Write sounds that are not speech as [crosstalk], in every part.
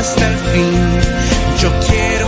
hasta el fin. Yo quiero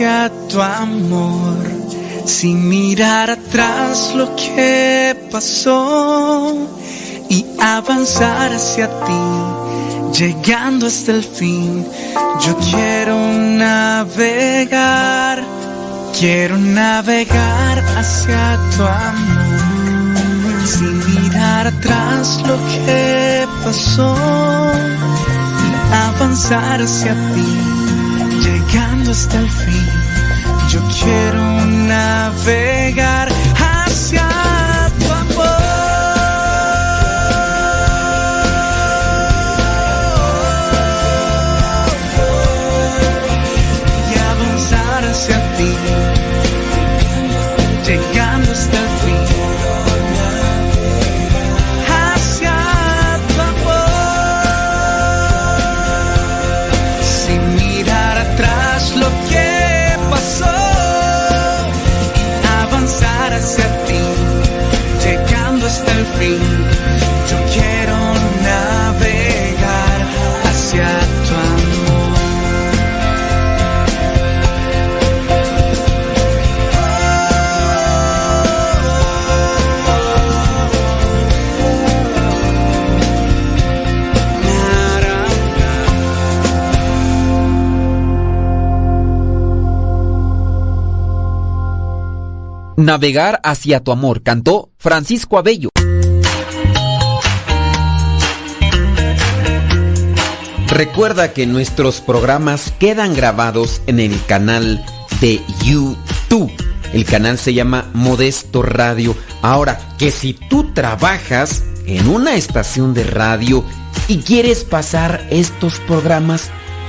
hacia tu amor, sin mirar atrás lo que pasó y avanzar hacia ti llegando hasta el fin. Yo quiero navegar, quiero navegar hacia tu amor, sin mirar atrás lo que pasó y avanzar hacia ti, hasta el fin. Yo quiero navegar Navegar hacia tu amor, cantó Francisco Abello. Recuerda que nuestros programas quedan grabados en el canal de YouTube. El canal se llama Modesto Radio. Ahora, que si tú trabajas en una estación de radio y quieres pasar estos programas,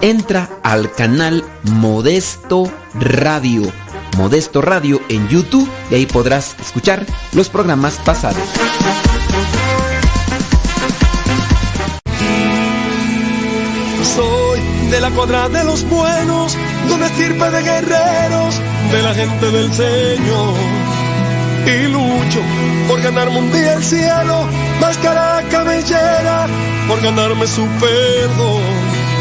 entra al canal Modesto Radio. Modesto Radio en YouTube y ahí podrás escuchar los programas pasados. Soy de la cuadra de los buenos, de una estirpe de guerreros, de la gente del Señor. Y lucho por ganarme un día el cielo, máscara cabellera, por ganarme su perdón.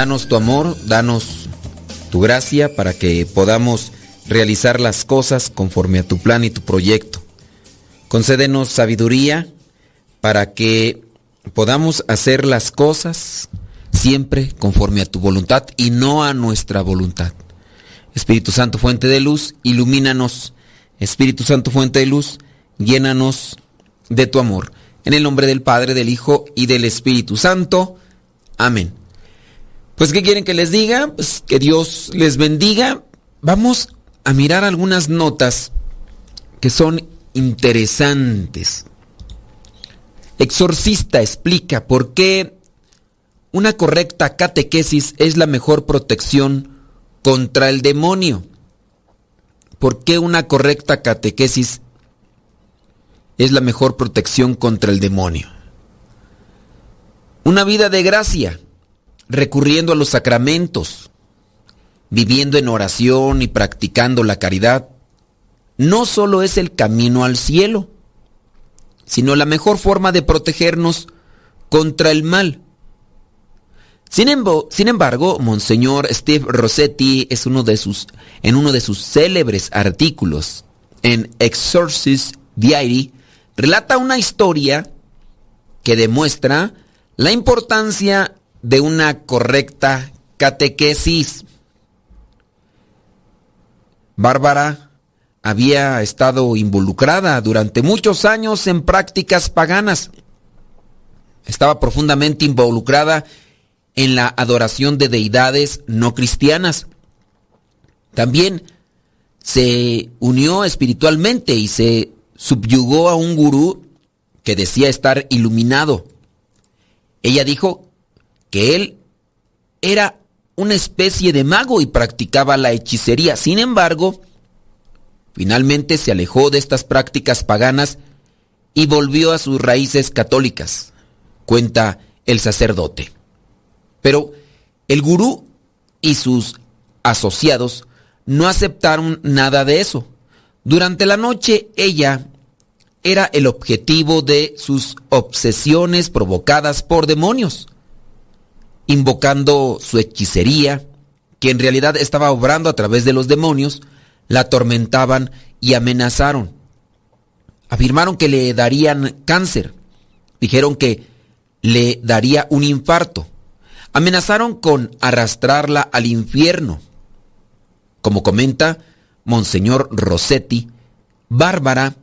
Danos tu amor, danos tu gracia para que podamos realizar las cosas conforme a tu plan y tu proyecto. Concédenos sabiduría para que podamos hacer las cosas siempre conforme a tu voluntad y no a nuestra voluntad. Espíritu Santo, fuente de luz, ilumínanos. Espíritu Santo, fuente de luz, llénanos de tu amor. En el nombre del Padre, del Hijo y del Espíritu Santo. Amén. Pues, ¿qué quieren que les diga? Pues que Dios les bendiga. Vamos a mirar algunas notas que son interesantes. Exorcista explica por qué una correcta catequesis es la mejor protección contra el demonio. ¿Por qué una correcta catequesis es la mejor protección contra el demonio? Una vida de gracia, recurriendo a los sacramentos, viviendo en oración y practicando la caridad, no solo es el camino al cielo, sino la mejor forma de protegernos contra el mal. Sin, embargo, Monseñor Steve Rossetti es uno de sus, en uno de sus célebres artículos en Exorcist Diary, relata una historia que demuestra la importancia de una correcta catequesis. Bárbara había estado involucrada durante muchos años en prácticas paganas. Estaba profundamente involucrada en la adoración de deidades no cristianas. También se unió espiritualmente y se subyugó a un gurú que decía estar iluminado. Ella dijo que él era una especie de mago y practicaba la hechicería. Sin embargo, finalmente se alejó de estas prácticas paganas y volvió a sus raíces católicas, cuenta el sacerdote. Pero el gurú y sus asociados no aceptaron nada de eso. Durante la noche ella era el objetivo de sus obsesiones provocadas por demonios, invocando su hechicería, que en realidad estaba obrando a través de los demonios, la atormentaban y amenazaron. Afirmaron que le darían cáncer, dijeron que le daría un infarto, amenazaron con arrastrarla al infierno. Como comenta Monseñor Rossetti, Bárbara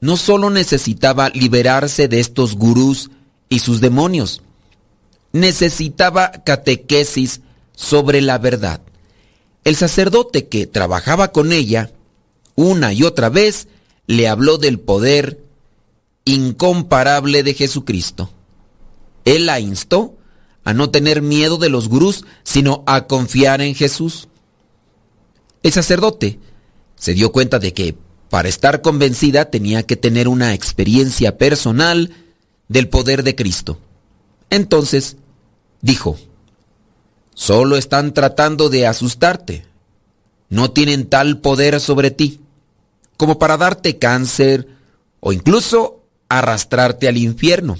no solo necesitaba liberarse de estos gurús y sus demonios, necesitaba catequesis sobre la verdad. El sacerdote que trabajaba con ella, una y otra vez, le habló del poder incomparable de Jesucristo. Él la instó a no tener miedo de los gurús, sino a confiar en Jesús. El sacerdote se dio cuenta de que para estar convencida tenía que tener una experiencia personal del poder de Cristo. Entonces dijo, solo están tratando de asustarte, no tienen tal poder sobre ti como para darte cáncer o incluso arrastrarte al infierno.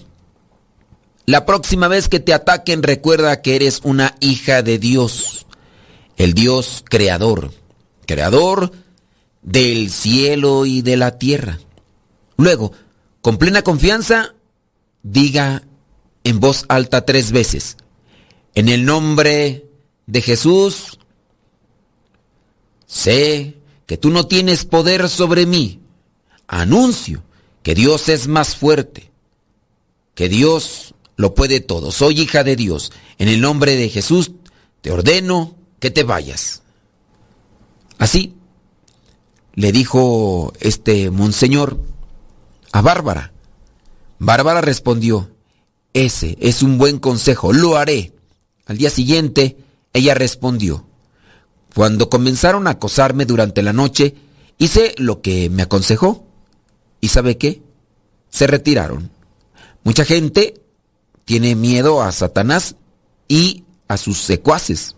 La próxima vez que te ataquen recuerda que eres una hija de Dios, el Dios creador, creador del cielo y de la tierra. Luego, con plena confianza, diga en voz alta tres veces, en el nombre de Jesús, sé que tú no tienes poder sobre mí. Anuncio que Dios es más fuerte, que Dios lo puede todo. Soy hija de Dios. En el nombre de Jesús te ordeno que te vayas. Así le dijo este monseñor a Bárbara. Bárbara respondió, ese es un buen consejo, lo haré. Al día siguiente, ella respondió, cuando comenzaron a acosarme durante la noche, hice lo que me aconsejó. ¿Y sabe qué? Se retiraron. Mucha gente tiene miedo a Satanás y a sus secuaces,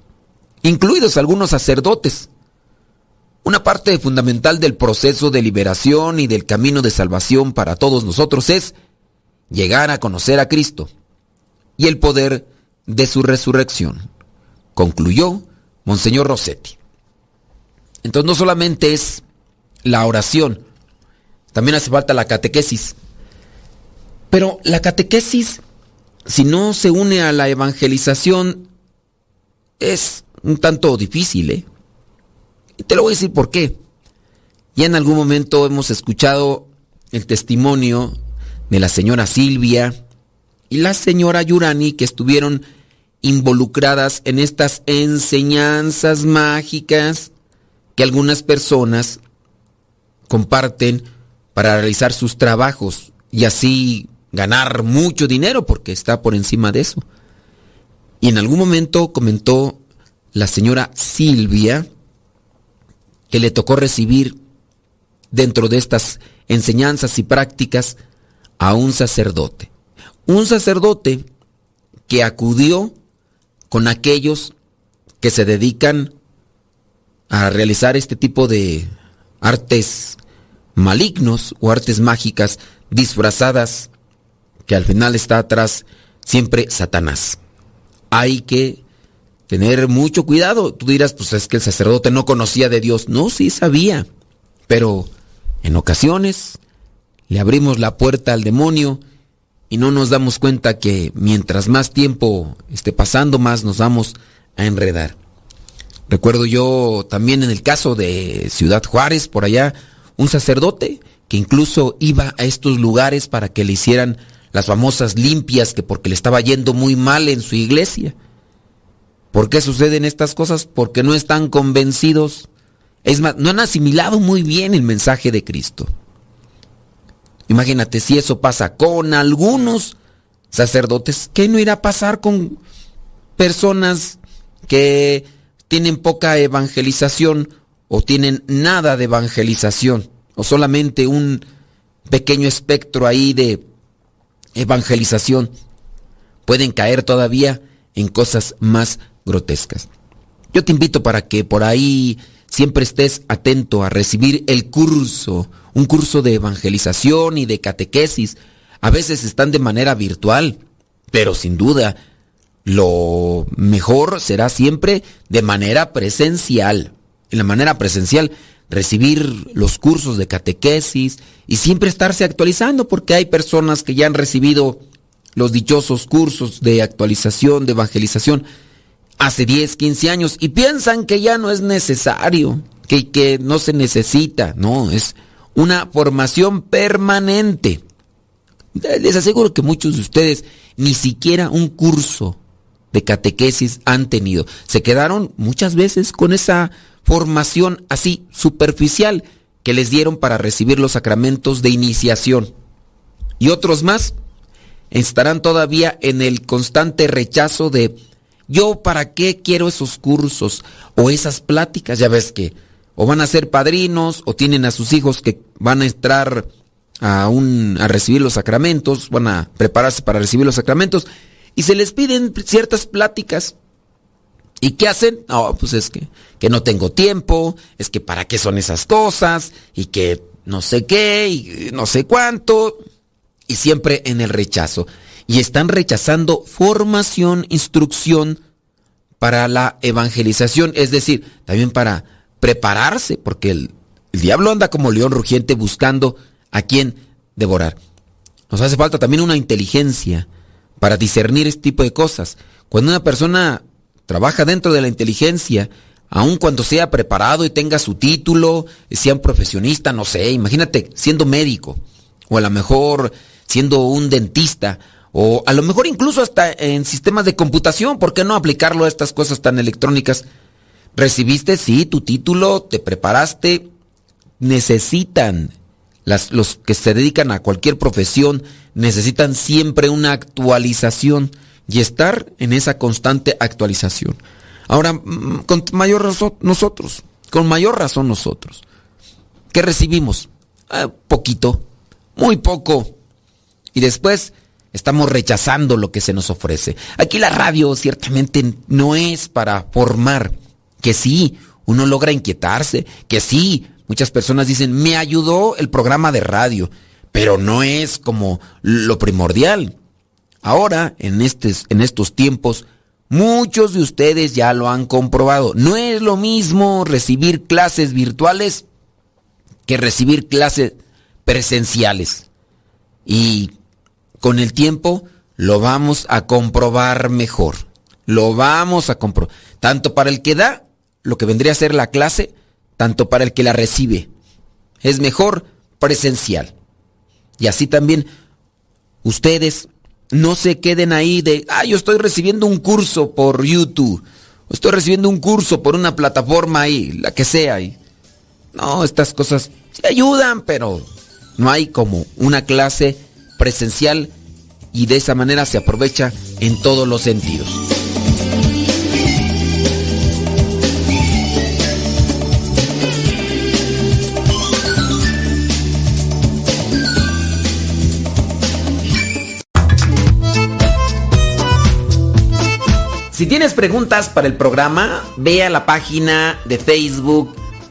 incluidos algunos sacerdotes. Una parte fundamental del proceso de liberación y del camino de salvación para todos nosotros es llegar a conocer a Cristo y el poder de su resurrección. concluyó Monseñor Rossetti. Entonces no solamente es la oración, también hace falta la catequesis. Pero la catequesis, si no se une a la evangelización, es un tanto difícil, ¿eh? Te lo voy a decir por qué. Ya en algún momento hemos escuchado el testimonio de la señora Silvia y la señora Yurani que estuvieron involucradas en estas enseñanzas mágicas que algunas personas comparten para realizar sus trabajos y así ganar mucho dinero porque está por encima de eso. Y en algún momento comentó la señora Silvia que le tocó recibir dentro de estas enseñanzas y prácticas a un sacerdote. Un sacerdote que acudió con aquellos que se dedican a realizar este tipo de artes malignos o artes mágicas disfrazadas que al final está atrás siempre Satanás. Hay que tener mucho cuidado. Tú dirás, pues es que el sacerdote no conocía de Dios. No, sí sabía. Pero en ocasiones le abrimos la puerta al demonio y no nos damos cuenta que mientras más tiempo esté pasando, más nos vamos a enredar. Recuerdo yo también en el caso de Ciudad Juárez, por allá, un sacerdote que incluso iba a estos lugares para que le hicieran las famosas limpias, que porque le estaba yendo muy mal en su iglesia. ¿Por qué suceden estas cosas? Porque no están convencidos. Es más, no han asimilado muy bien el mensaje de Cristo. Imagínate si eso pasa con algunos sacerdotes, ¿qué no irá a pasar con personas que tienen poca evangelización o tienen nada de evangelización o solamente un pequeño espectro ahí de evangelización? Pueden caer todavía en cosas más grotescas. Yo te invito para que por ahí siempre estés atento a recibir el curso, un curso de evangelización y de catequesis. A veces están de manera virtual, pero sin duda lo mejor será siempre de manera presencial. En la manera presencial, recibir los cursos de catequesis y siempre estarse actualizando porque hay personas que ya han recibido los dichosos cursos de actualización, de evangelización hace 10, 15 años y piensan que ya no es necesario, que, que no se necesita. No, es una formación permanente. Les aseguro que muchos de ustedes ni siquiera un curso de catequesis han tenido. Se quedaron muchas veces con esa formación así superficial que les dieron para recibir los sacramentos de iniciación. Y otros más estarán todavía en el constante rechazo de yo para qué quiero esos cursos o esas pláticas, ya ves que o van a ser padrinos o tienen a sus hijos que van a entrar a un a recibir los sacramentos, van a prepararse para recibir los sacramentos y se les piden ciertas pláticas. ¿Y qué hacen? No, pues es que, que no tengo tiempo, es que para qué son esas cosas, y que no sé qué, y no sé cuánto, y siempre en el rechazo. Y están rechazando formación, instrucción para la evangelización, es decir, también para prepararse, porque el, el diablo anda como león rugiente buscando a quien devorar. Nos hace falta también una inteligencia para discernir este tipo de cosas. Cuando una persona trabaja dentro de la inteligencia, aun cuando sea preparado y tenga su título, sea un profesionista, no sé, imagínate siendo médico, o a lo mejor siendo un dentista, o a lo mejor incluso hasta en sistemas de computación, ¿por qué no aplicarlo a estas cosas tan electrónicas? Recibiste, sí, tu título, te preparaste, necesitan los que se dedican a cualquier profesión necesitan siempre una actualización y estar en esa constante actualización. Ahora, mm, con mayor razón nosotros, con mayor razón nosotros. ¿Qué recibimos? Ah, poquito, muy poco. Y después estamos rechazando lo que se nos ofrece. Aquí la radio ciertamente no es para formar, que sí, uno logra inquietarse, que sí, Muchas personas dicen, me ayudó el programa de radio, pero no es como lo primordial. Ahora, en, en estos tiempos, Muchos de ustedes ya lo han comprobado. No es lo mismo recibir clases virtuales que recibir clases presenciales. Y con el tiempo lo vamos a comprobar mejor. Lo vamos a comprobar. Tanto para el que da lo que vendría a ser la clase, tanto para el que la recibe. Es mejor presencial. Y así también ustedes no se queden ahí de, ah, yo estoy recibiendo un curso por YouTube, estoy recibiendo un curso por una plataforma ahí, la que sea. ahí. No, estas cosas sí ayudan, pero no hay como una clase presencial y de esa manera se aprovecha en todos los sentidos. Si tienes preguntas para el programa, ve a la página de Facebook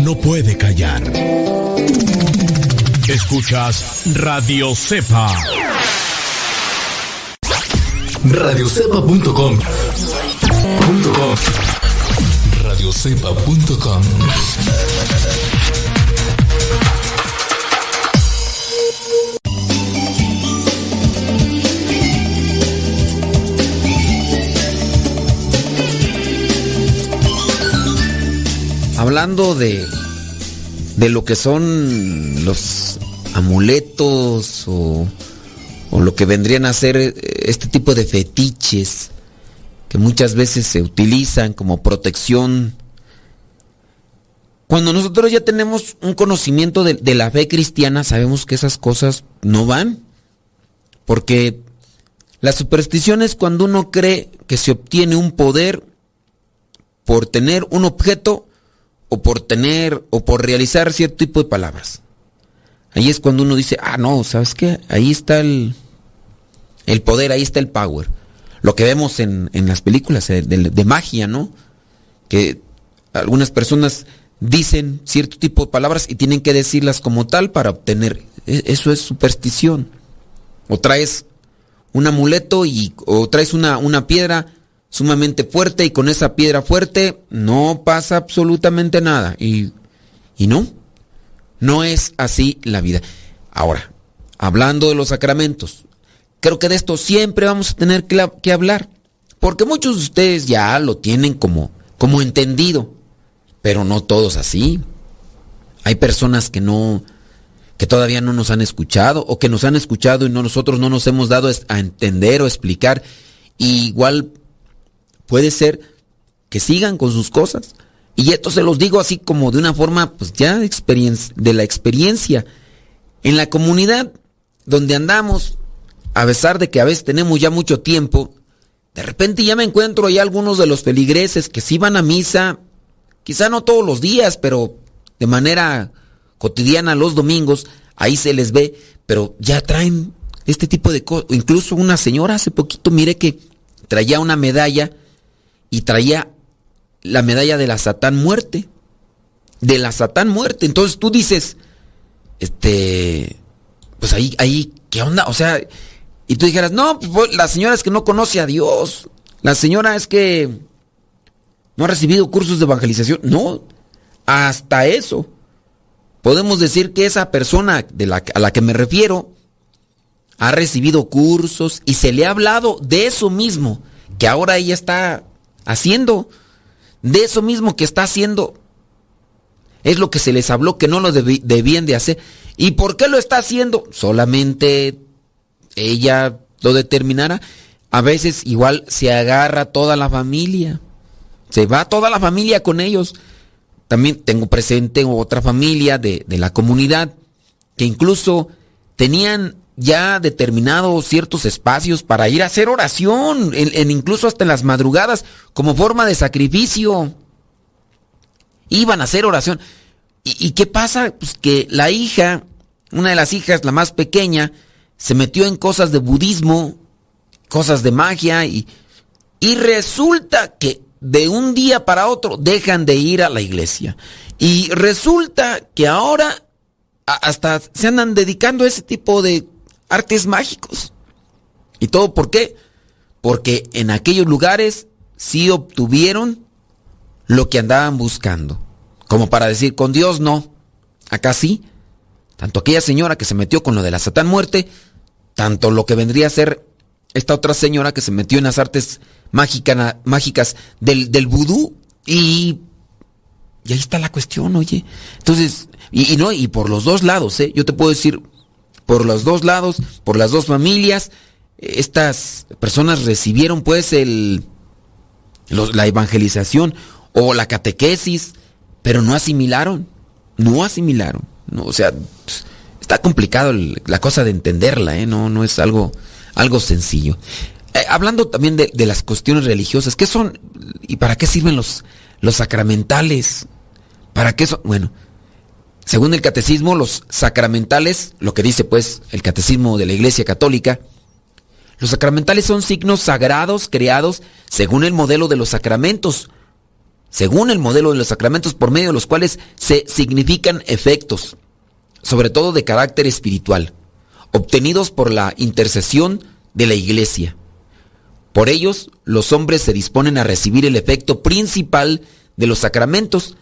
no puede callar. Escuchas Radio Cepa. Radiocepa.com. Radiocepa.com. Hablando de, de lo que son los amuletos o, lo que vendrían a ser eh, este tipo de fetiches que muchas veces se utilizan como protección. Cuando nosotros ya tenemos un conocimiento de, de la fe cristiana, sabemos que esas cosas no van. Porque la superstición es cuando uno cree que se obtiene un poder por tener un objeto o por tener o por realizar cierto tipo de palabras. Ahí es cuando uno dice, ah, no, ¿sabes qué? Ahí está el, el poder, ahí está el power. Lo que vemos en, en las películas eh, de, magia, ¿no? Que algunas personas dicen cierto tipo de palabras y tienen que decirlas como tal para obtener. e- Eso es superstición. O traes un amuleto y, o traes una, una piedra sumamente fuerte y con esa piedra fuerte no pasa absolutamente nada. Y, y no, no es así la vida. Ahora, hablando de los sacramentos, creo que de esto siempre vamos a tener que, la- que hablar. Porque muchos de ustedes ya lo tienen como, como entendido, pero no todos así. Hay personas que no, que todavía no nos han escuchado o que nos han escuchado y no, nosotros no nos hemos dado a entender o explicar. Y igual puede ser que sigan con sus cosas. Y esto se los digo así como de una forma, pues ya de, la experiencia. En la comunidad donde andamos, a pesar de que a veces tenemos ya mucho tiempo, de repente ya me encuentro ahí algunos de los feligreses que sí van a misa, quizá no todos los días, pero de manera cotidiana los domingos, ahí se les ve, pero ya traen este tipo de cosas. Incluso una señora hace poquito, mire que traía una medalla y traía la medalla de la Satán muerte. De la Satán muerte. Entonces tú dices, este, pues ahí, ahí, ¿qué onda? O sea, y tú dijeras, no, pues, la señora es que no conoce a Dios. La señora es que no ha recibido cursos de evangelización. No, hasta eso. Podemos decir que esa persona de la, a la que me refiero ha recibido cursos y se le ha hablado de eso mismo que ahora ella está haciendo, de eso mismo que está haciendo. Es lo que se les habló que no lo debían de hacer. ¿Y por qué lo está haciendo? Solamente ella lo determinará. A veces igual se agarra toda la familia. Se va toda la familia con ellos. También tengo presente otra familia de, la comunidad que incluso tenían ya determinados ciertos espacios para ir a hacer oración, en, incluso hasta en las madrugadas, como forma de sacrificio. Iban a hacer oración. ¿Y, ¿Y, qué pasa? Pues que la hija, una de las hijas, la más pequeña, se metió en cosas de budismo, cosas de magia, y, y resulta que de un día para otro dejan de ir a la iglesia. Y resulta que ahora hasta se andan dedicando a ese tipo de artes mágicos. ¿Y todo por qué? Porque en aquellos lugares sí obtuvieron lo que andaban buscando. Como para decir, con Dios no. Acá sí. Tanto aquella señora que se metió con lo de la Satán muerte, tanto lo que vendría a ser esta otra señora que se metió en las artes mágicas del, del vudú y, y ahí está la cuestión, oye. Entonces, y, no, y por los dos lados, ¿eh? Yo te puedo decir, por los dos lados, por las dos familias, estas personas recibieron pues el, la evangelización o la catequesis, pero no asimilaron, no asimilaron. O sea, está complicado la cosa de entenderla, ¿eh? No, no es algo, algo sencillo. Eh, hablando también de, las cuestiones religiosas, ¿qué son y para qué sirven los, los sacramentales? ¿Para qué son? Bueno, según el catecismo, los sacramentales, lo que dice pues el catecismo de la Iglesia Católica, los sacramentales son signos sagrados creados según el modelo de los sacramentos, según el modelo de los sacramentos por medio de los cuales se significan efectos, sobre todo de carácter espiritual, obtenidos por la intercesión de la Iglesia. Por ellos, los hombres se disponen a recibir el efecto principal de los sacramentos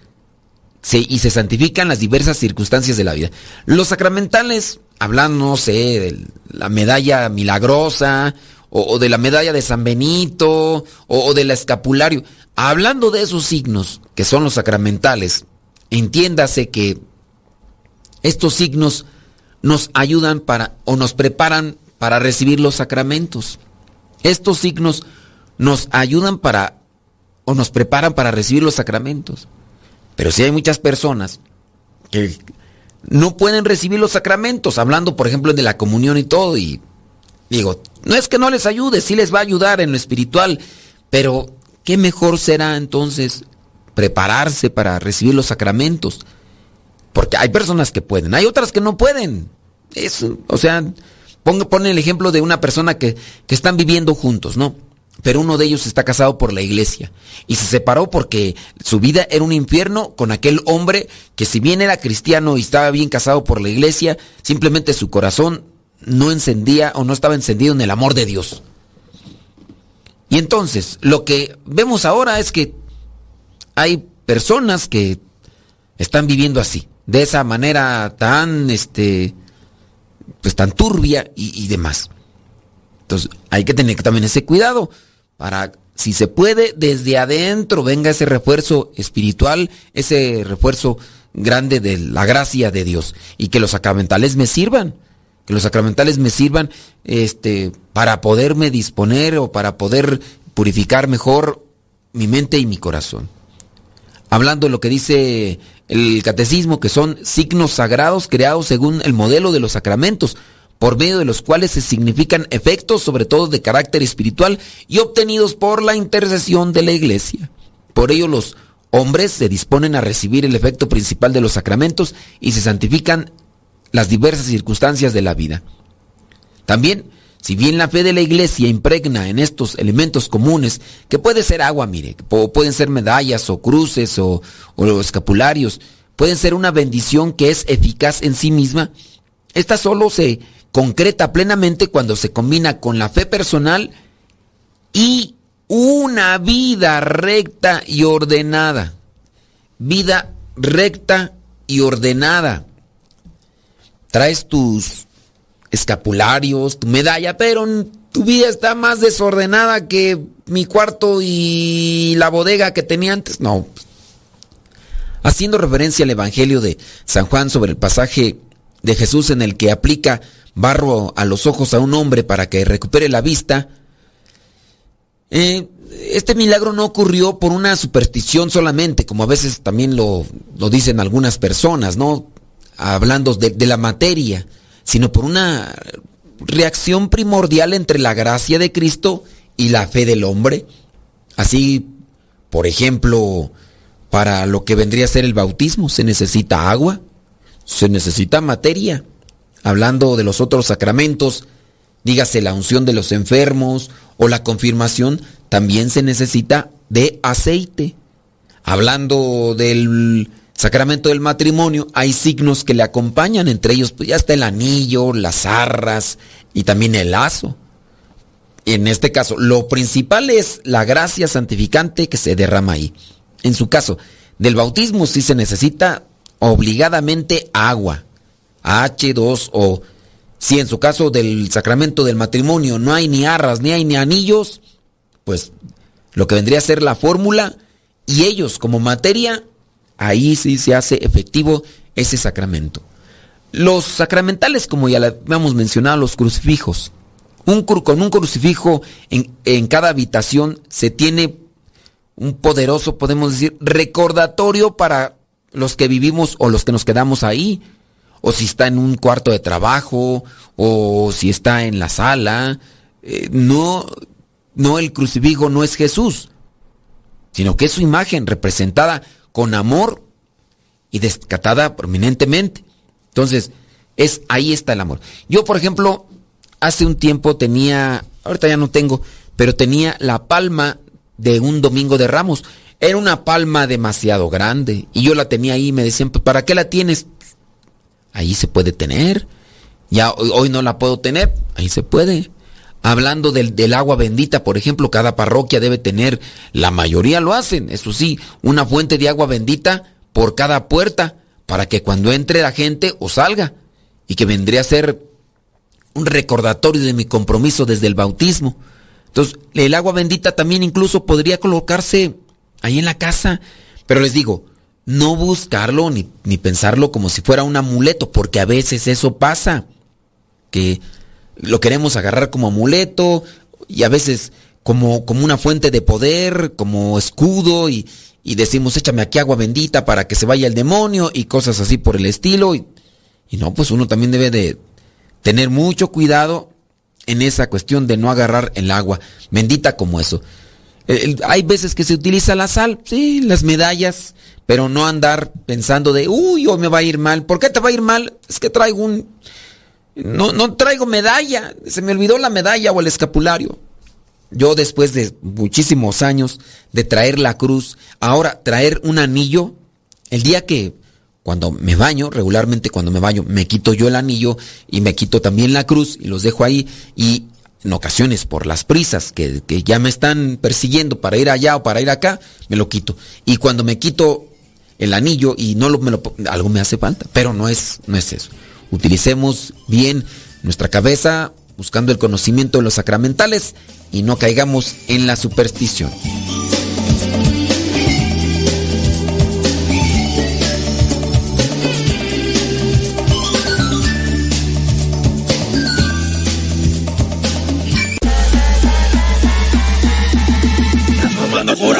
y se santifican las diversas circunstancias de la vida. Los sacramentales, hablando, no sé, de la medalla milagrosa, o, de la medalla de San Benito, o, del escapulario, hablando de esos signos que son los sacramentales, entiéndase que estos signos nos ayudan para, o nos preparan para recibir los sacramentos. Estos signos nos ayudan para o nos preparan para recibir los sacramentos. Pero si hay muchas personas que no pueden recibir los sacramentos, hablando por ejemplo de la comunión y todo, y digo, no es que no les ayude, sí les va a ayudar en lo espiritual, pero ¿qué mejor será entonces prepararse para recibir los sacramentos? Porque hay personas que pueden, hay otras que no pueden. Eso, o sea, Pone el ejemplo de una persona que, que están viviendo juntos, ¿no? Pero uno de ellos está casado por la iglesia y se separó porque su vida era un infierno con aquel hombre que si bien era cristiano y estaba bien casado por la iglesia, simplemente su corazón no encendía o no estaba encendido en el amor de Dios. Y entonces, lo que vemos ahora es que hay personas que están viviendo así, de esa manera tan este pues tan turbia y, demás. Entonces hay que tener también ese cuidado para, si se puede, desde adentro venga ese refuerzo espiritual, ese refuerzo grande de la gracia de Dios y que los sacramentales me sirvan, que los sacramentales me sirvan este, para poderme disponer o para poder purificar mejor mi mente y mi corazón. Hablando de lo que dice el catecismo, que son signos sagrados creados según el modelo de los sacramentos, por medio de los cuales se significan efectos, sobre todo de carácter espiritual, y obtenidos por la intercesión de la iglesia. Por ello los hombres se disponen a recibir el efecto principal de los sacramentos y se santifican las diversas circunstancias de la vida. También si bien la fe de la iglesia impregna en estos elementos comunes, que puede ser agua, mire, pueden ser medallas o cruces o, o escapularios, pueden ser una bendición que es eficaz en sí misma, esta solo se concreta plenamente cuando se combina con la fe personal y una vida recta y ordenada. Vida recta y ordenada. Traes tus escapularios, tu medalla, pero tu vida está más desordenada que mi cuarto y la bodega que tenía antes. No. Haciendo referencia al Evangelio de San Juan sobre el pasaje de Jesús en el que aplica barro a los ojos a un hombre para que recupere la vista, eh, este milagro no ocurrió por una superstición solamente, como a veces también lo, dicen algunas personas, ¿no? Hablando de, de la materia, sino por una reacción primordial entre la gracia de Cristo y la fe del hombre. Así, por ejemplo, para lo que vendría a ser el bautismo se necesita agua, se necesita materia. Hablando de los otros sacramentos, dígase la unción de los enfermos o la confirmación, también se necesita de aceite. Hablando del sacramento del matrimonio, hay signos que le acompañan, entre ellos pues ya está el anillo, las arras y también el lazo. En este caso, lo principal es la gracia santificante que se derrama ahí. En su caso, del bautismo sí se necesita obligadamente agua, H2O. Si en su caso del sacramento del matrimonio no hay ni arras, ni hay ni anillos, pues lo que vendría a ser la fórmula y ellos como materia, ahí sí se hace efectivo ese sacramento. Los sacramentales, como ya habíamos mencionado, los crucifijos. Un, con un crucifijo en, en cada habitación se tiene un poderoso, podemos decir, recordatorio para los que vivimos o los que nos quedamos ahí, o si está en un cuarto de trabajo, o si está en la sala. Eh, no, no el crucifijo no es Jesús, sino que es su imagen representada con amor y descatada prominentemente. Entonces, es ahí está el amor. Yo, por ejemplo, hace un tiempo tenía, ahorita ya no tengo, pero tenía la palma de un domingo de ramos. Era una palma demasiado grande y yo la tenía ahí y me decían, pues, ¿para qué la tienes? Ahí se puede tener. Ya hoy, no la puedo tener, ahí se puede. Hablando del, del, agua bendita, por ejemplo, cada parroquia debe tener, la mayoría lo hacen, eso sí, una fuente de agua bendita por cada puerta, para que cuando entre la gente o salga, y que vendría a ser un recordatorio de mi compromiso desde el bautismo. Entonces, el agua bendita también incluso podría colocarse ahí en la casa, pero les digo, no buscarlo ni, ni pensarlo como si fuera un amuleto, porque a veces eso pasa, que lo queremos agarrar como amuleto y a veces como, como una fuente de poder, como escudo y, y decimos échame aquí agua bendita para que se vaya el demonio y cosas así por el estilo. Y, y no, pues uno también debe de tener mucho cuidado en esa cuestión de no agarrar el agua bendita como eso. Hay veces que se utiliza la sal, sí, las medallas, pero no andar pensando de, uy, hoy me va a ir mal. ¿Por qué te va a ir mal? Es que traigo un... No, no traigo medalla, se me olvidó la medalla o el escapulario. Yo después de muchísimos años de traer la cruz, ahora traer un anillo, el día que cuando me baño, regularmente cuando me baño, me quito yo el anillo y me quito también la cruz y los dejo ahí y en ocasiones por las prisas que, ya me están persiguiendo para ir allá o para ir acá, me lo quito. Y cuando me quito el anillo y no lo, me lo algo me hace falta, pero no es, no es eso. Utilicemos bien nuestra cabeza buscando el conocimiento de los sacramentales y no caigamos en la superstición.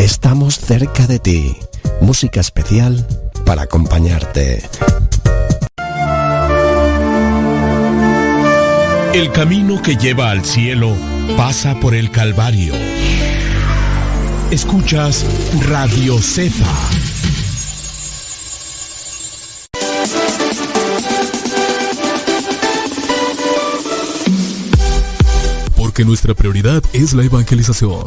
Estamos cerca de ti. Música especial para acompañarte. El camino que lleva al cielo pasa por el Calvario. Escuchas Radio Cepa. Porque nuestra prioridad es la evangelización.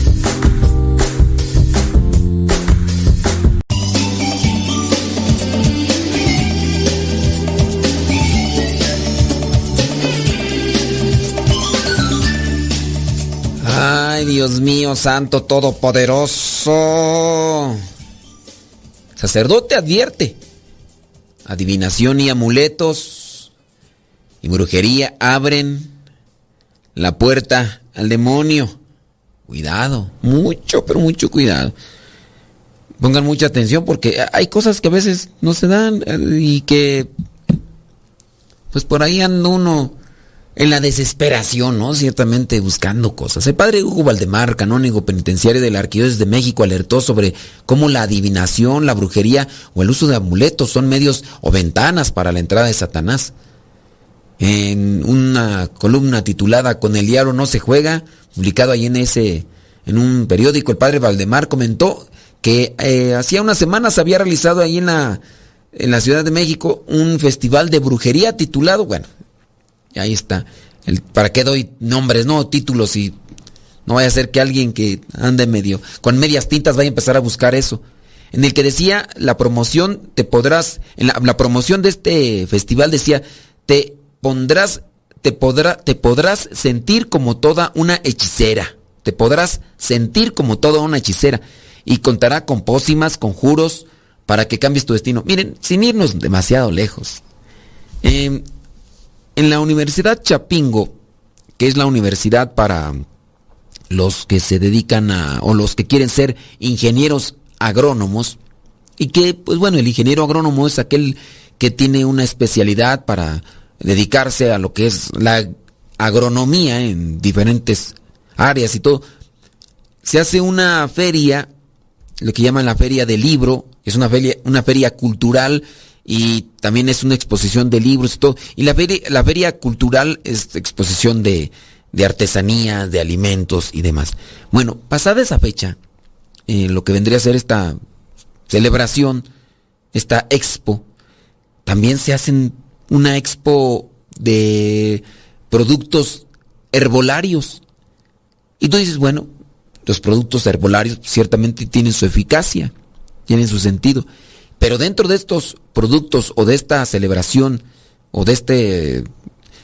Dios mío, Santo Todopoderoso. Sacerdote advierte. Adivinación y amuletos y brujería abren la puerta al demonio. Cuidado, mucho, pero mucho cuidado. Pongan mucha atención porque hay cosas que a veces no se dan y que pues por ahí anda uno en la desesperación, ¿no? Ciertamente buscando cosas. El padre Hugo Valdemar, canónigo penitenciario de la Arquidiócesis de México, alertó sobre cómo la adivinación, la brujería o el uso de amuletos son medios o ventanas para la entrada de Satanás. En una columna titulada Con el diablo no se juega, publicado ahí en ese en un periódico, el padre Valdemar comentó que eh, hacía unas semanas había realizado ahí en la en la Ciudad de México un festival de brujería titulado, bueno, ahí está. El, ¿Para qué doy nombres, no? Títulos y no vaya a ser que alguien que ande medio con medias tintas vaya a empezar a buscar eso. En el que decía la promoción, te podrás, en la, promoción de este festival decía, te pondrás, te podrá, te podrás sentir como toda una hechicera. Te podrás sentir como toda una hechicera. Y contará con pócimas, conjuros, para que cambies tu destino. Miren, sin irnos demasiado lejos. Eh, en la Universidad Chapingo, que es la universidad para los que se dedican a, o los que quieren ser ingenieros agrónomos, y que, pues bueno, el ingeniero agrónomo es aquel que tiene una especialidad para dedicarse a lo que es la agronomía en diferentes áreas y todo. Se hace una feria, lo que llaman la feria del libro, es una feria, una feria cultural y también es una exposición de libros y todo. Y la feria, la feria cultural es exposición de, de artesanía, de alimentos y demás. Bueno, pasada esa fecha, eh, lo que vendría a ser esta celebración, esta expo, también se hacen una expo de productos herbolarios. Y tú dices, bueno, los productos herbolarios ciertamente tienen su eficacia, tienen su sentido. Pero dentro de estos productos o de esta celebración o de este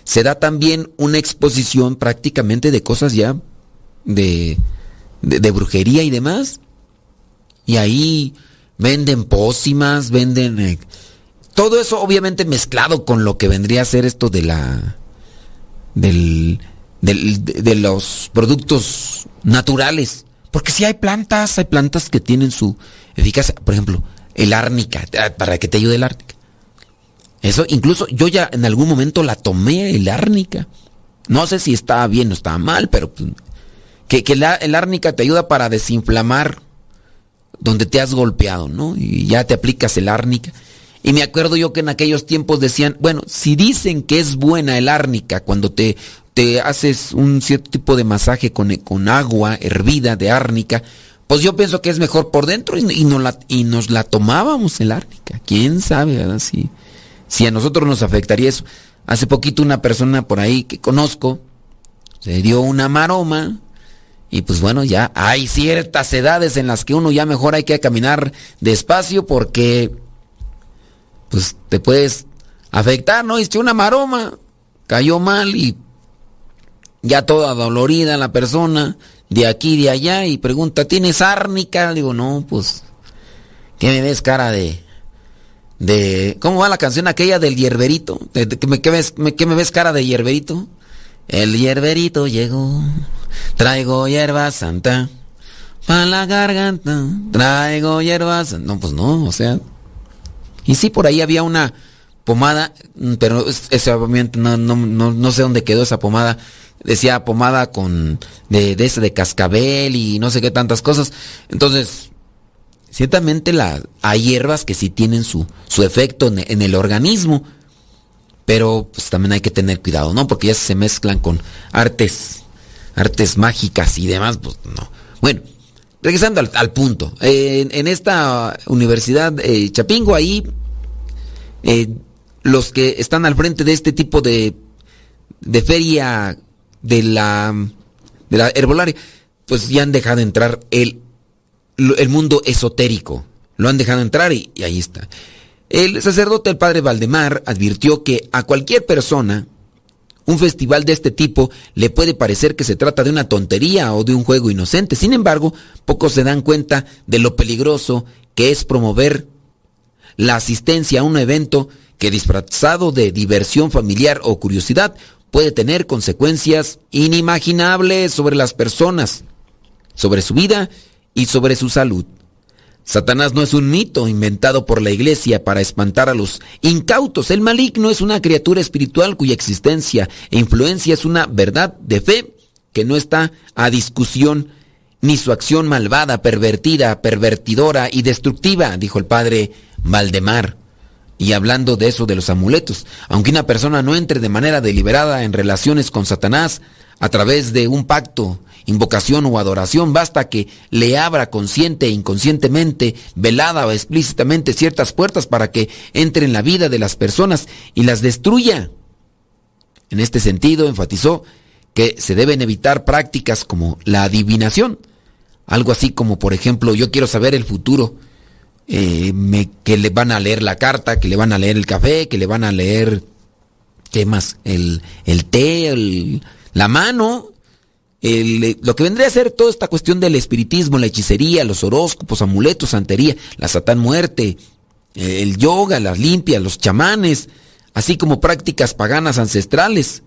se da también una exposición prácticamente de cosas ya de, de, brujería y demás. Y ahí venden pócimas, venden eh, todo eso obviamente mezclado con lo que vendría a ser esto de la del, del de, los productos naturales. Porque si hay plantas, hay plantas que tienen su eficacia. Por ejemplo, el árnica, ah, para que te ayude el árnica. Eso, incluso yo ya en algún momento la tomé, el árnica. No sé si estaba bien o estaba mal, pero pues, que, que el árnica te ayuda para desinflamar donde te has golpeado, ¿no? Y ya te aplicas el árnica. Y me acuerdo yo que en aquellos tiempos decían, bueno, si dicen que es buena el árnica cuando te, te haces un cierto tipo de masaje con, con agua hervida de árnica, pues yo pienso que es mejor por dentro y, nos, la, tomábamos el árnica. ¿Quién sabe, verdad? Si, si a nosotros nos afectaría eso. Hace poquito una persona por ahí que conozco se dio una maroma y pues bueno, ya hay ciertas edades en las que uno ya mejor hay que caminar despacio porque pues te puedes afectar, ¿no? Hice una maroma, cayó mal y ya toda dolorida la persona, de aquí, de allá, y pregunta, ¿tienes árnica? Digo, no, pues, ¿qué me ves cara de... de ¿Cómo va la canción aquella del hierberito? ¿Qué me, ves, ¿Qué me ves cara de hierberito? El hierberito llegó, traigo hierba santa, para la garganta, traigo hierba santa. No, pues no, o sea... Y sí, por ahí había una pomada, pero ese no, no, no, no sé dónde quedó esa pomada decía pomada con de, de de cascabel y no sé qué tantas cosas. Entonces, ciertamente hay hierbas que sí tienen su, su efecto en, el organismo, pero pues también hay que tener cuidado, ¿no? Porque ya se mezclan con artes, artes mágicas y demás, pues no. Bueno, regresando al, punto, en, esta universidad eh, Chapingo, ahí eh, los que están al frente de este tipo de, de feria de la, de la herbolaria, pues ya han dejado entrar el, el mundo esotérico. Lo han dejado entrar y, ahí está. El sacerdote, el padre Valdemar, advirtió que a cualquier persona, un festival de este tipo le puede parecer que se trata de una tontería o de un juego inocente. Sin embargo, pocos se dan cuenta de lo peligroso que es promover la asistencia a un evento que disfrazado de diversión familiar o curiosidad puede tener consecuencias inimaginables sobre las personas, sobre su vida y sobre su salud. Satanás no es un mito inventado por la iglesia para espantar a los incautos. El maligno es una criatura espiritual cuya existencia e influencia es una verdad de fe que no está a discusión, ni su acción malvada, pervertida, pervertidora y destructiva, dijo el padre Valdemar. Y hablando de eso de los amuletos, aunque una persona no entre de manera deliberada en relaciones con Satanás a través de un pacto, invocación o adoración, basta que le abra consciente e inconscientemente, velada o explícitamente ciertas puertas para que entre en la vida de las personas y las destruya. En este sentido, enfatizó que se deben evitar prácticas como la adivinación, algo así como por ejemplo yo quiero saber el futuro, eh, que le van a leer la carta, que le van a leer el café, que le van a leer, ¿qué más? El, el té, la mano, lo que vendría a ser toda esta cuestión del espiritismo, la hechicería, los horóscopos, amuletos, santería, la satán muerte, el yoga, las limpias, los chamanes, así como prácticas paganas ancestrales.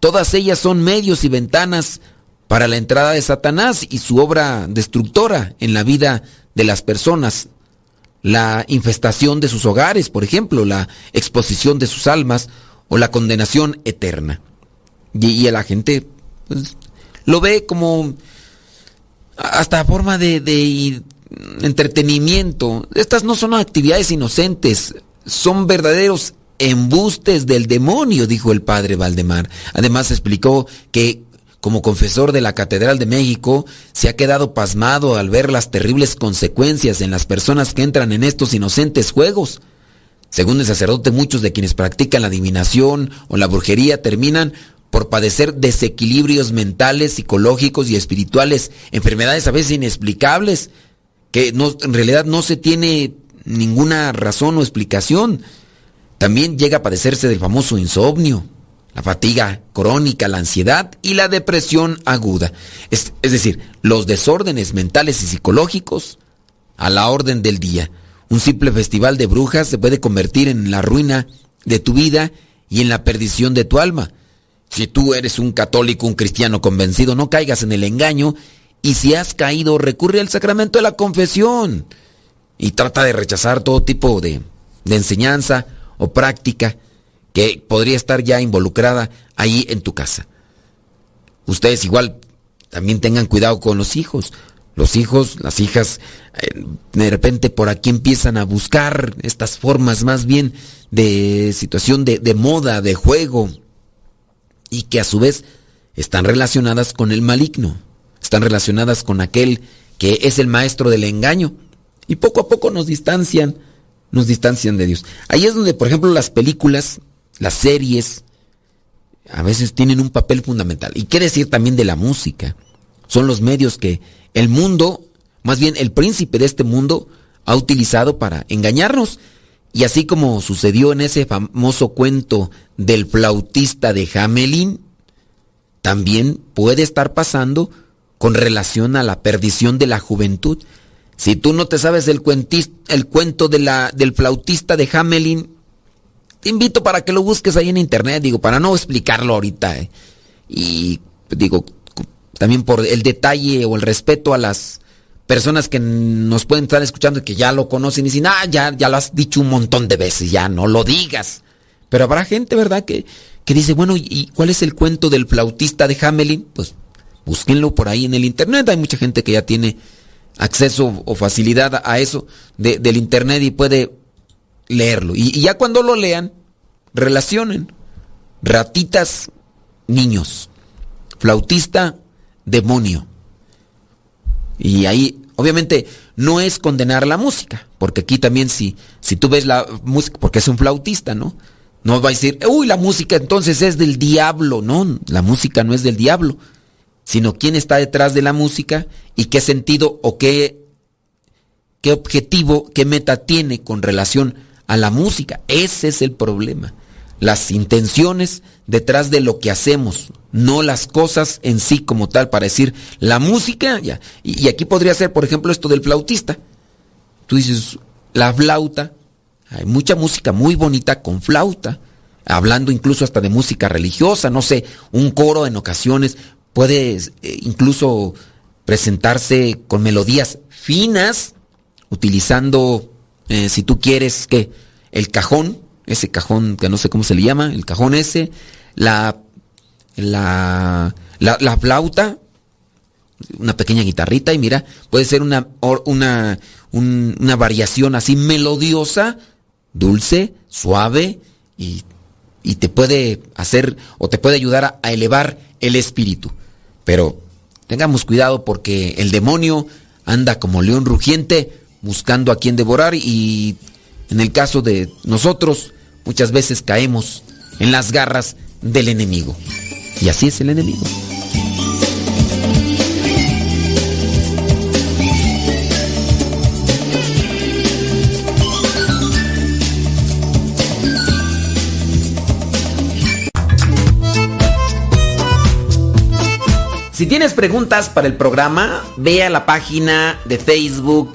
Todas ellas son medios y ventanas para la entrada de Satanás y su obra destructora en la vida de las personas la infestación de sus hogares, por ejemplo, la exposición de sus almas o la condenación eterna. Y, a la gente pues, lo ve como hasta forma de, de entretenimiento. Estas no son actividades inocentes, son verdaderos embustes del demonio, dijo el padre Valdemar. Además explicó que como confesor de la Catedral de México, se ha quedado pasmado al ver las terribles consecuencias en las personas que entran en estos inocentes juegos. Según el sacerdote, muchos de quienes practican la adivinación o la brujería terminan por padecer desequilibrios mentales, psicológicos y espirituales, enfermedades a veces inexplicables, que en realidad no se tiene ninguna razón o explicación. También llega a padecerse del famoso insomnio, la fatiga crónica, la ansiedad y la depresión aguda. Es, decir, los desórdenes mentales y psicológicos a la orden del día. Un simple festival de brujas se puede convertir en la ruina de tu vida y en la perdición de tu alma. Si tú eres un católico, un cristiano convencido, no caigas en el engaño y si has caído, recurre al sacramento de la confesión y trata de rechazar todo tipo de, de enseñanza o práctica que podría estar ya involucrada ahí en tu casa. Ustedes igual también tengan cuidado con los hijos. Los hijos, las hijas, eh, de repente por aquí empiezan a buscar estas formas más bien de situación de, de moda, de juego, y que a su vez están relacionadas con el maligno, están relacionadas con aquel que es el maestro del engaño, y poco a poco nos distancian, nos distancian de Dios. Ahí es donde, por ejemplo, las películas las series, a veces tienen un papel fundamental. Y qué decir también de la música. Son los medios que el mundo, más bien el príncipe de este mundo, ha utilizado para engañarnos. Y así como sucedió en ese famoso cuento del flautista de Hamelin, también puede estar pasando con relación a la perdición de la juventud. Si tú no te sabes el, el cuento de la, del flautista de Hamelin, te invito para que lo busques ahí en internet, digo, para no explicarlo ahorita. ¿eh? Y digo, también por el detalle o el respeto a las personas que nos pueden estar escuchando y que ya lo conocen y dicen, ah, ya, ya lo has dicho un montón de veces, ya no lo digas. Pero habrá gente, ¿verdad?, que, que dice, bueno, ¿y cuál es el cuento del flautista de Hamelin? Pues búsquenlo por ahí en el internet. Hay mucha gente que ya tiene acceso o facilidad a eso del internet y puede leerlo. Y, ya cuando lo lean, relacionen. Ratitas, niños. Flautista, demonio. Y ahí, obviamente, no es condenar la música, porque aquí también si, si tú ves la música, porque es un flautista, ¿no? No va a decir, uy, la música entonces es del diablo. No, la música no es del diablo, sino quién está detrás de la música y qué sentido o qué, qué objetivo, qué meta tiene con relación a la música. Ese es el problema. Las intenciones detrás de lo que hacemos, no las cosas en sí como tal, para decir la música, ya. Y, y aquí podría ser, por ejemplo, esto del flautista. Tú dices, la flauta, hay mucha música muy bonita con flauta, hablando incluso hasta de música religiosa, no sé, un coro en ocasiones puede eh, incluso presentarse con melodías finas, utilizando, eh, si tú quieres, que el cajón, ese cajón que no sé cómo se le llama, el cajón ese, la, la, la, flauta, una pequeña guitarrita y mira, puede ser una, una, una variación así melodiosa dulce, suave y, te puede hacer o te puede ayudar a, elevar el espíritu. Pero tengamos cuidado porque el demonio anda como león rugiente buscando a quien devorar y en el caso de nosotros muchas veces caemos en las garras del enemigo. Y así es el enemigo. Si tienes preguntas para el programa, ve a la página de Facebook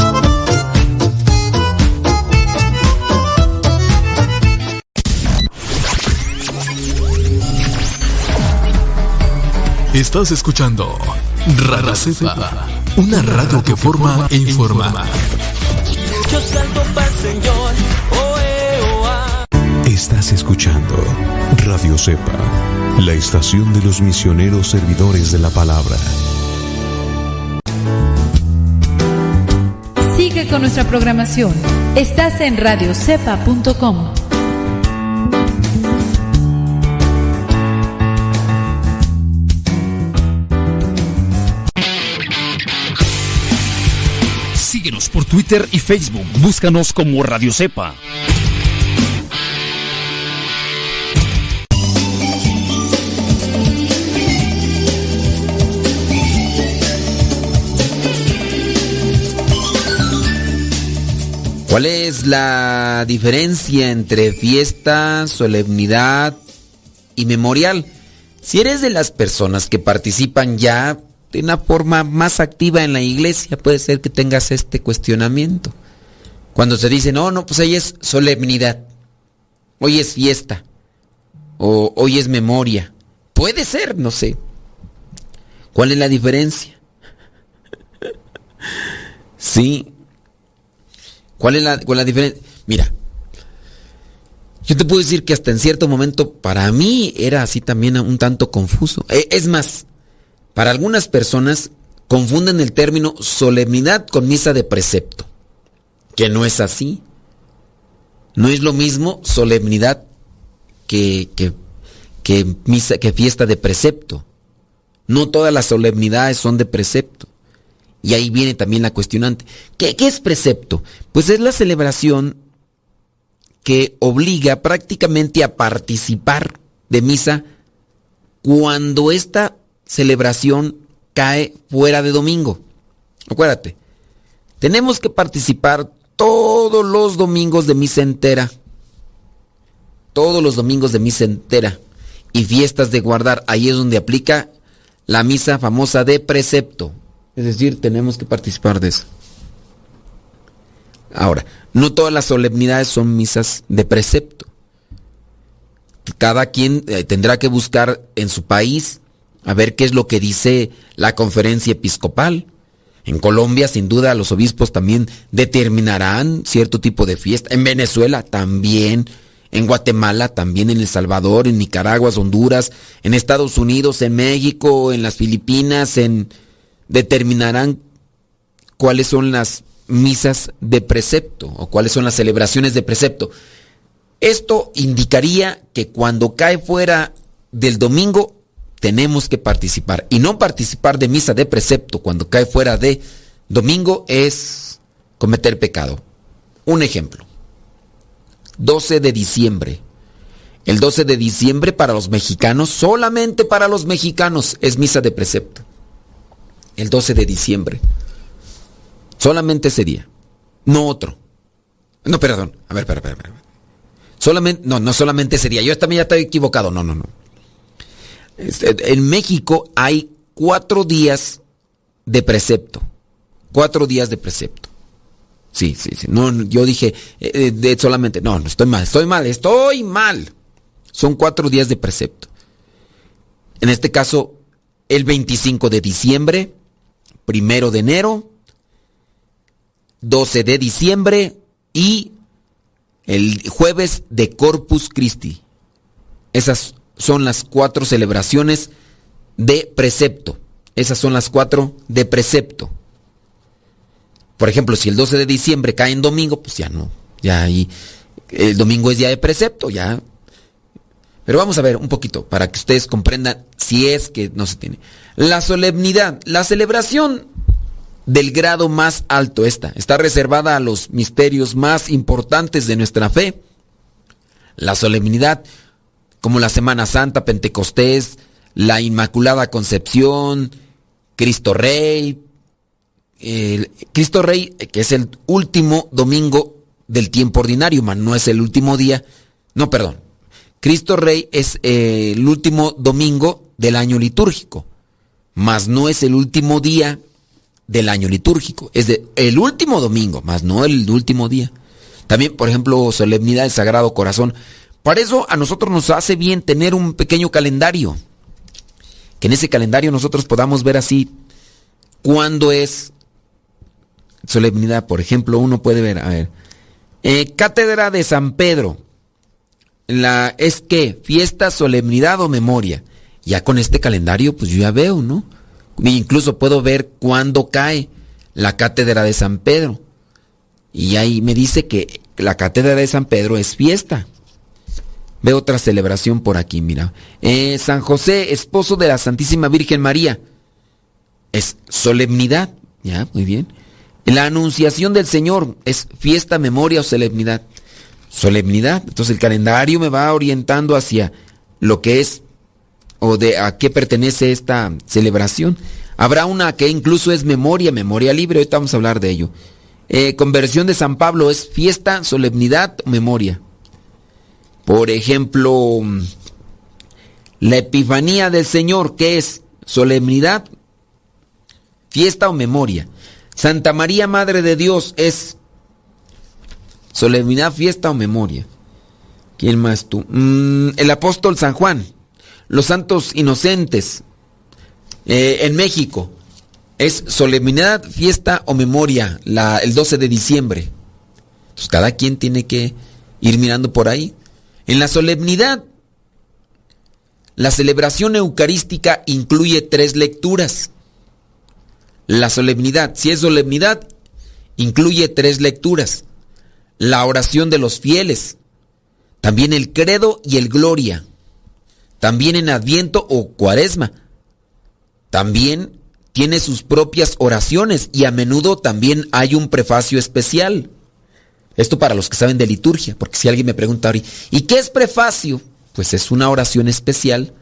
Estás escuchando Radio Cepa, una radio que forma e informa. Estás escuchando Radio Cepa, la estación de los misioneros servidores de la palabra. Sigue con nuestra programación. Estás en radiocepa.com. Twitter y Facebook. Búscanos como Radio Cepa. ¿Cuál es la diferencia entre fiesta, solemnidad y memorial? Si eres de las personas que participan ya de una forma más activa en la iglesia, puede ser que tengas este cuestionamiento. Cuando se dice, no, no, pues hoy es solemnidad, hoy es fiesta, o hoy es memoria. Puede ser, no sé. ¿Cuál es la diferencia? [laughs] sí. ¿Cuál es la, cuál es la diferencia? Mira, yo te puedo decir que hasta en cierto momento para mí era así también un tanto confuso. E, es más, para algunas personas confunden el término solemnidad con misa de precepto, que no es así. No es lo mismo solemnidad que, que, misa, que fiesta de precepto. No todas las solemnidades son de precepto. Y ahí viene también la cuestionante. ¿Qué, qué es precepto? Pues es la celebración que obliga prácticamente a participar de misa cuando esta celebración cae fuera de domingo. Acuérdate, tenemos que participar todos los domingos de misa entera. Todos los domingos de misa entera. Y fiestas de guardar. Ahí es donde aplica la misa famosa de precepto. Es decir, tenemos que participar de eso. Ahora, no todas las solemnidades son misas de precepto. Cada quien eh, tendrá que buscar en su país a ver qué es lo que dice la conferencia episcopal. En Colombia, sin duda, los obispos también determinarán cierto tipo de fiesta. En Venezuela también. En Guatemala también. En El Salvador, en Nicaragua, Honduras, en Estados Unidos, en México, en las Filipinas, en determinarán cuáles son las misas de precepto o cuáles son las celebraciones de precepto. Esto indicaría que cuando cae fuera del domingo tenemos que participar. Y no participar de misa de precepto cuando cae fuera de domingo es cometer pecado. Un ejemplo. 12 de diciembre. El 12 de diciembre para los mexicanos, solamente para los mexicanos, es misa de precepto. El 12 de diciembre. Solamente ese día. No otro. No, perdón. A ver, espera, espera, Solamente, no, no solamente ese día. Yo también ya estoy equivocado. No, no, no. Este, en México hay cuatro días de precepto. Cuatro días de precepto. Sí, sí, sí. No, yo dije eh, de solamente. No, no estoy mal, estoy mal, estoy mal. Son cuatro días de precepto. En este caso, el 25 de diciembre, primero de enero, 12 de diciembre y el jueves de Corpus Christi. Esas son las cuatro celebraciones de precepto. Esas son las cuatro de precepto. Por ejemplo, si el 12 de diciembre cae en domingo, pues ya no. Ya ahí. El domingo es día de precepto, ya. Pero vamos a ver un poquito para que ustedes comprendan si es que no se tiene. La solemnidad, la celebración del grado más alto esta. Está reservada a los misterios más importantes de nuestra fe. La solemnidad, como la Semana Santa, Pentecostés, la Inmaculada Concepción, Cristo Rey. Cristo Rey, que es el último domingo del tiempo ordinario, man, no es el último día. No, perdón. Cristo Rey es eh, el último domingo del año litúrgico, mas no es el último día del año litúrgico. Es de el último domingo, más no el último día. También, por ejemplo, solemnidad del Sagrado Corazón. Para eso a nosotros nos hace bien tener un pequeño calendario. Que en ese calendario nosotros podamos ver así cuándo es solemnidad. Por ejemplo, uno puede ver, a ver, eh, Cátedra de San Pedro. La, es que fiesta, solemnidad o memoria. Ya con este calendario, pues yo ya veo, ¿no? Incluso puedo ver cuándo cae la cátedra de San Pedro. Y ahí me dice que la cátedra de San Pedro es fiesta. Veo otra celebración por aquí, mira. Eh, San José, esposo de la Santísima Virgen María. Es solemnidad. Ya, muy bien. La anunciación del Señor es fiesta, memoria o solemnidad. Solemnidad. Entonces el calendario me va orientando hacia lo que es o de a qué pertenece esta celebración. Habrá una que incluso es memoria, memoria libre, ahorita vamos a hablar de ello. Eh, conversión de San Pablo es fiesta, solemnidad, memoria. Por ejemplo, la Epifanía del Señor, ¿qué es? Solemnidad, fiesta o memoria. Santa María, Madre de Dios, es solemnidad, fiesta o memoria. ¿Quién más tú? Mm, el apóstol San Juan los santos inocentes eh, en México. Es solemnidad, fiesta o memoria, la, el 12 de diciembre. Entonces cada quien tiene que ir mirando por ahí. En la solemnidad, la celebración eucarística incluye tres lecturas. La solemnidad, si es solemnidad, incluye tres lecturas. La oración de los fieles, también el credo y el gloria también en Adviento o Cuaresma. también tiene sus propias oraciones y a menudo también hay un prefacio especial. Esto para los que saben de liturgia, porque si alguien me pregunta ahora, ¿y qué es prefacio? Pues es una oración especial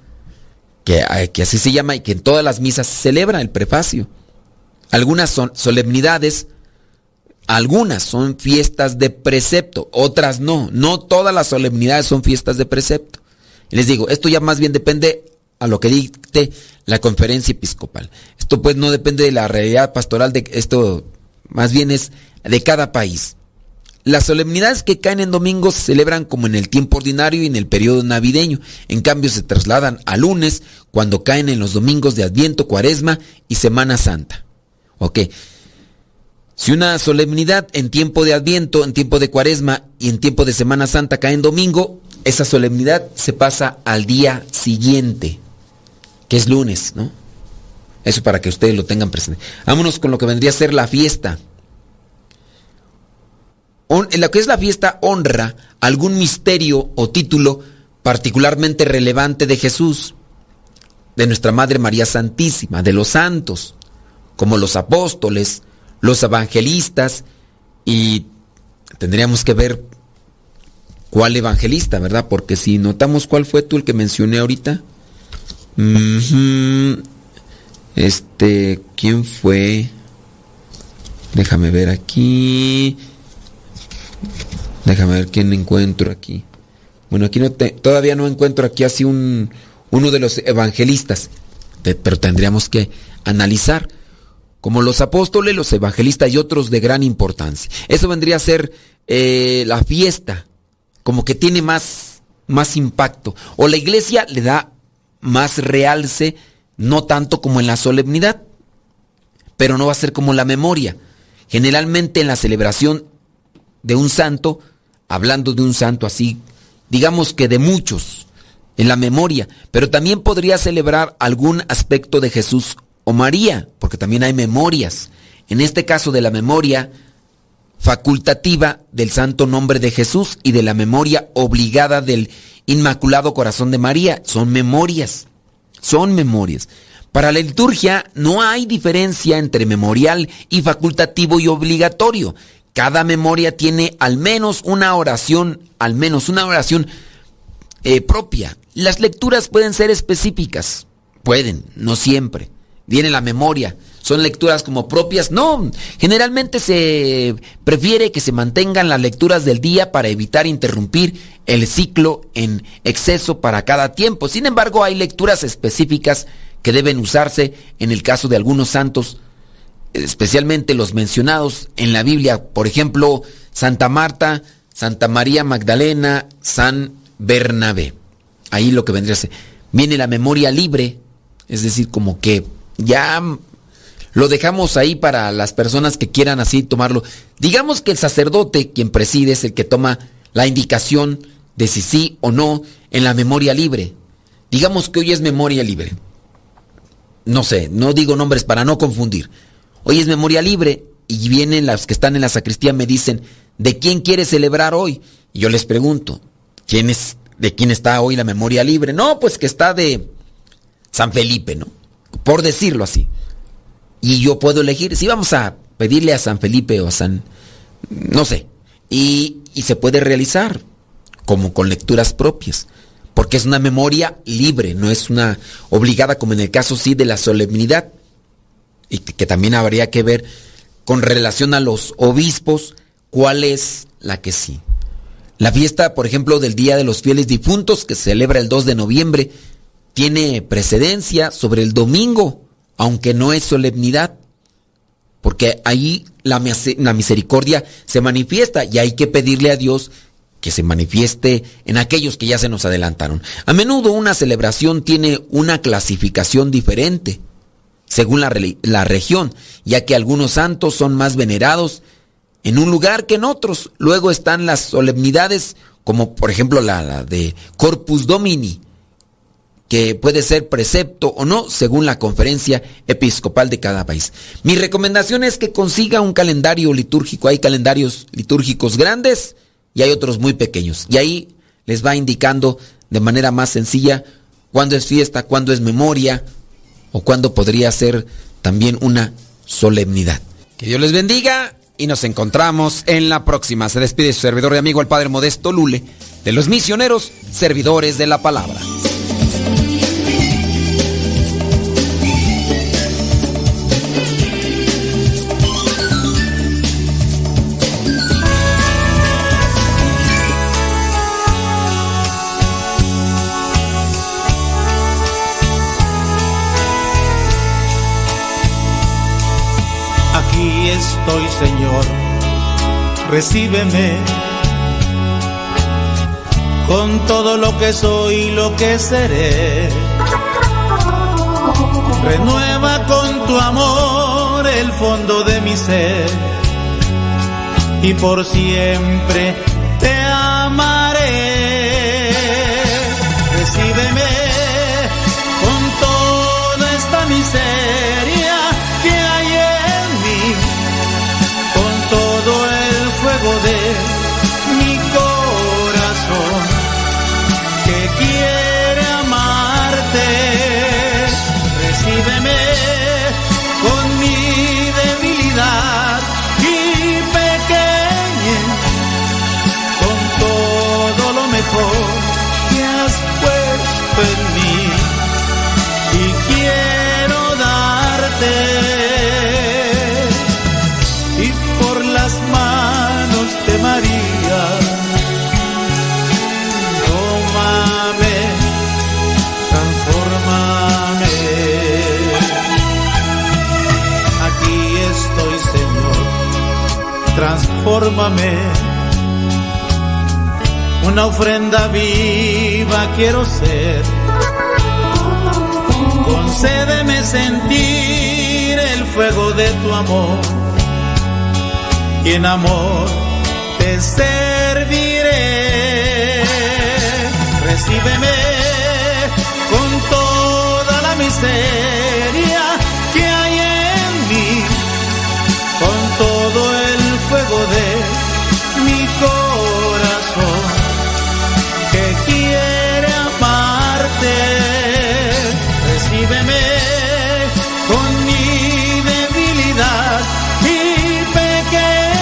que, eh, que así se llama y que en todas las misas se celebra el prefacio. Algunas son solemnidades, algunas son fiestas de precepto, otras no. No todas las solemnidades son fiestas de precepto. Les digo, esto ya más bien depende a lo que dicte la conferencia episcopal. Esto pues no depende de la realidad pastoral de esto, más bien es de cada país. Las solemnidades que caen en domingo se celebran como en el tiempo ordinario y en el periodo navideño. En cambio se trasladan a lunes cuando caen en los domingos de Adviento, Cuaresma y Semana Santa. Ok. Si una solemnidad en tiempo de Adviento, en tiempo de Cuaresma y en tiempo de Semana Santa cae en domingo, esa solemnidad se pasa al día siguiente, que es lunes, ¿no? Eso para que ustedes lo tengan presente. Vámonos con lo que vendría a ser la fiesta. En lo que es la fiesta honra algún misterio o título particularmente relevante de Jesús, de nuestra Madre María Santísima, de los santos, como los apóstoles, los evangelistas, y tendríamos que ver cuál evangelista, ¿verdad? Porque si notamos cuál fue tú el que mencioné ahorita. Este, ¿quién fue? Déjame ver aquí. Déjame ver quién encuentro aquí. Bueno, aquí no todavía no encuentro aquí así un, uno de los evangelistas, pero tendríamos que analizar. Como los apóstoles, los evangelistas y otros de gran importancia. Eso vendría a ser eh, la fiesta, como que tiene más, más impacto. O la iglesia le da más realce, no tanto como en la solemnidad, pero no va a ser como la memoria. Generalmente en la celebración de un santo, hablando de un santo así, digamos que de muchos, en la memoria, pero también podría celebrar algún aspecto de Jesús o María, porque también hay memorias. En este caso de la memoria facultativa del santo nombre de Jesús y de la memoria obligada del Inmaculado Corazón de María, son memorias, son memorias. Para la liturgia no hay diferencia entre memorial y facultativo y obligatorio. Cada memoria tiene al menos una oración, al menos una oración eh, propia. Las lecturas pueden ser específicas, pueden, no siempre. Viene la memoria, son lecturas como propias. No, generalmente se prefiere que se mantengan las lecturas del día para evitar interrumpir el ciclo en exceso para cada tiempo. Sin embargo, hay lecturas específicas que deben usarse en el caso de algunos santos especialmente los mencionados en la Biblia, por ejemplo, Santa Marta, Santa María Magdalena, San Bernabé. Ahí lo que vendría a ser. Viene la memoria libre, es decir, como que ya lo dejamos ahí para las personas que quieran así tomarlo. Digamos que el sacerdote, quien preside, es el que toma la indicación de si sí o no en la memoria libre. Digamos que hoy es memoria libre. No sé, no digo nombres para no confundir. Hoy es memoria libre y vienen las que están en la sacristía me dicen, ¿de quién quiere celebrar hoy? Y yo les pregunto, ¿quién es, ¿de quién está hoy la memoria libre? No, pues que está de San Felipe, ¿no? Por decirlo así. Y yo puedo elegir, si vamos a pedirle a San Felipe o a San, no sé, y se puede realizar como con lecturas propias porque es una memoria libre, no es una obligada como en el caso sí de la solemnidad y que también habría que ver con relación a los obispos, cuál es la que sí. La fiesta, por ejemplo, del Día de los Fieles Difuntos, que se celebra el 2 de noviembre, tiene precedencia sobre el domingo, aunque no es solemnidad, porque ahí la, la misericordia se manifiesta y hay que pedirle a Dios que se manifieste en aquellos que ya se nos adelantaron. A menudo una celebración tiene una clasificación diferente según la, región, ya que algunos santos son más venerados en un lugar que en otros. Luego están las solemnidades, como por ejemplo la, la de Corpus Domini, que puede ser precepto o no, según la conferencia episcopal de cada país. Mi recomendación es que consiga un calendario litúrgico. Hay calendarios litúrgicos grandes y hay otros muy pequeños. Y ahí les va indicando de manera más sencilla cuándo es fiesta, cuándo es memoria, o cuándo podría ser también una solemnidad. Que Dios les bendiga y nos encontramos en la próxima. Se despide su servidor y amigo el Padre Modesto Lule, de los misioneros servidores de la palabra. Estoy, Señor, recíbeme con todo lo que soy y lo que seré. Renueva con tu amor el fondo de mi ser y por siempre te amaré. transfórmame. Una ofrenda viva quiero ser. Concédeme sentir el fuego de tu amor. Y en amor te serviré. Recíbeme con toda la miseria fuego de mi corazón.